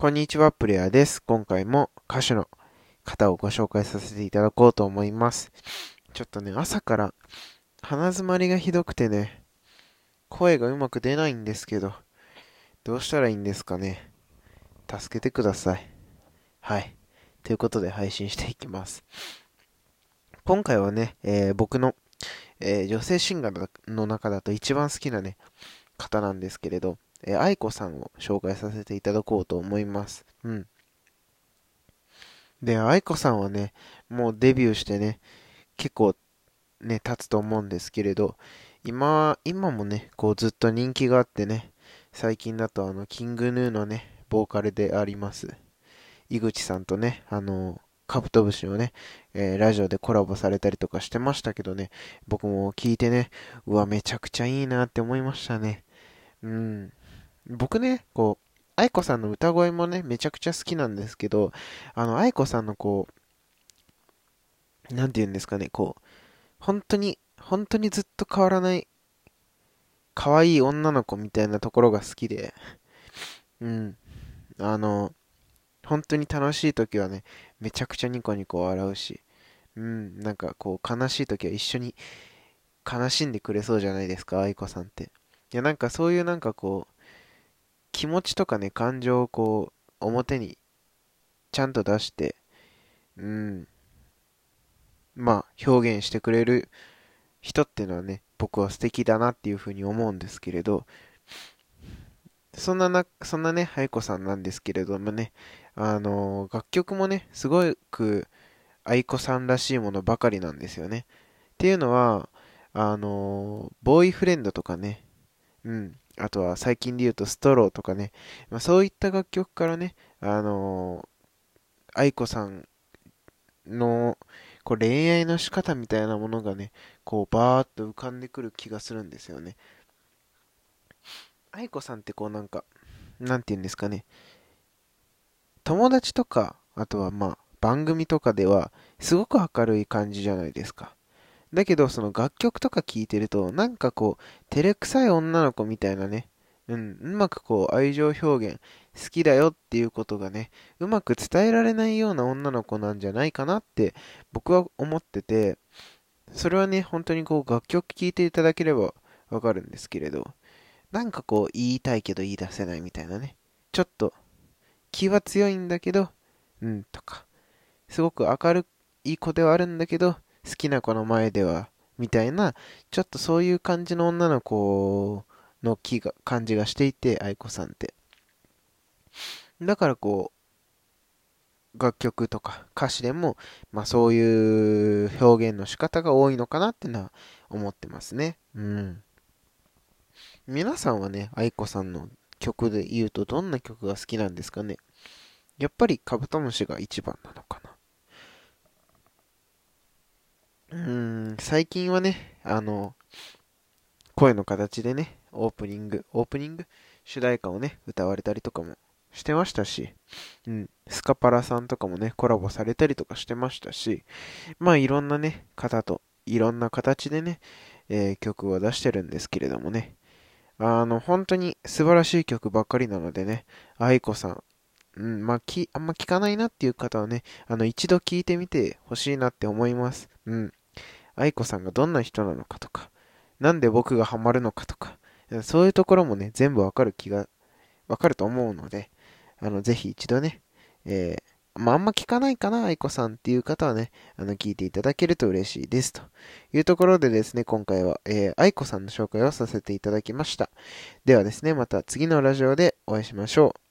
こんにちは、プレイヤーです。今回も歌手の方をご紹介させていただこうと思います。ちょっとね、朝から鼻詰まりがひどくてね、声がうまく出ないんですけど、どうしたらいいんですかね。助けてください。はい。ということで配信していきます。今回はね、えー、僕の、えー、女性シンガーの中だと一番好きなね、方なんですけれど、えー、愛子さんを紹介させていただこうと思います。うん。で、愛子さんはね、もうデビューしてね、結構ね、経つと思うんですけれど、今、今もね、こうずっと人気があってね、最近だとあの、キングヌーのね、ボーカルであります、井口さんとね、あの、カブトムシをね、えー、ラジオでコラボされたりとかしてましたけどね、僕も聞いてね、うわ、めちゃくちゃいいなって思いましたね。うん。僕ね、こう、愛子さんの歌声もね、めちゃくちゃ好きなんですけど、あの、愛子さんのこう、なんて言うんですかね、こう、本当に、本当にずっと変わらない、可愛い女の子みたいなところが好きで、うん。あの、本当に楽しい時はね、めちゃくちゃニコニコ笑うし、うん、なんかこう、悲しい時は一緒に悲しんでくれそうじゃないですか、愛子さんって。いや、なんかそういうなんかこう、気持ちとかね、感情をこう、表にちゃんと出して、うん、まあ、表現してくれる人っていうのはね、僕は素敵だなっていうふうに思うんですけれど、そんなな、そんなね、愛子さんなんですけれどもね、あのー、楽曲もね、すごく愛子さんらしいものばかりなんですよね。っていうのは、あのー、ボーイフレンドとかね、うん、あとは最近で言うとストローとかね、まあ、そういった楽曲からね、あのー、愛子さんのこう恋愛の仕方みたいなものがね、こうバーっと浮かんでくる気がするんですよね。愛子さんってこうなんか、なんて言うんですかね、友達とか、あとはまあ番組とかではすごく明るい感じじゃないですか。だけど、その楽曲とか聴いてると、なんかこう、照れくさい女の子みたいなね、うん、うまくこう、愛情表現、好きだよっていうことがね、うまく伝えられないような女の子なんじゃないかなって僕は思ってて、それはね、本当にこう楽曲聴いていただければわかるんですけれど、なんかこう言いたいけど言い出せないみたいなね、ちょっと気は強いんだけど、うんとか、すごく明るい子ではあるんだけど、好きな子の前では、みたいな、ちょっとそういう感じの女の子の気が、感じがしていて、愛子さんって。だからこう、楽曲とか歌詞でも、まあそういう表現の仕方が多いのかなってのは思ってますね。うん。皆さんはね、愛子さんの曲で言うとどんな曲が好きなんですかねやっぱりカブトムシが一番なのかなうーん、最近はね、あの、声の形でね、オープニング、オープニング主題歌をね、歌われたりとかもしてましたし、うん、スカパラさんとかもね、コラボされたりとかしてましたし、まあいろんなね、方と、いろんな形でね、えー、曲を出してるんですけれどもね、あの、本当に素晴らしい曲ばっかりなのでね、愛子さん、うん、まあ、き、あんま聞かないなっていう方はね、あの、一度聞いてみてほしいなって思います。うん。愛子さんがどんな人なのかとか、なんで僕がハマるのかとか、そういうところもね、全部わかる気が、わかると思うので、あの、ぜひ一度ね、えー、まあ、あんま聞かないかな、愛子さんっていう方はね、あの、聞いていただけると嬉しいです。というところでですね、今回は、えー、愛子さんの紹介をさせていただきました。ではですね、また次のラジオでお会いしましょう。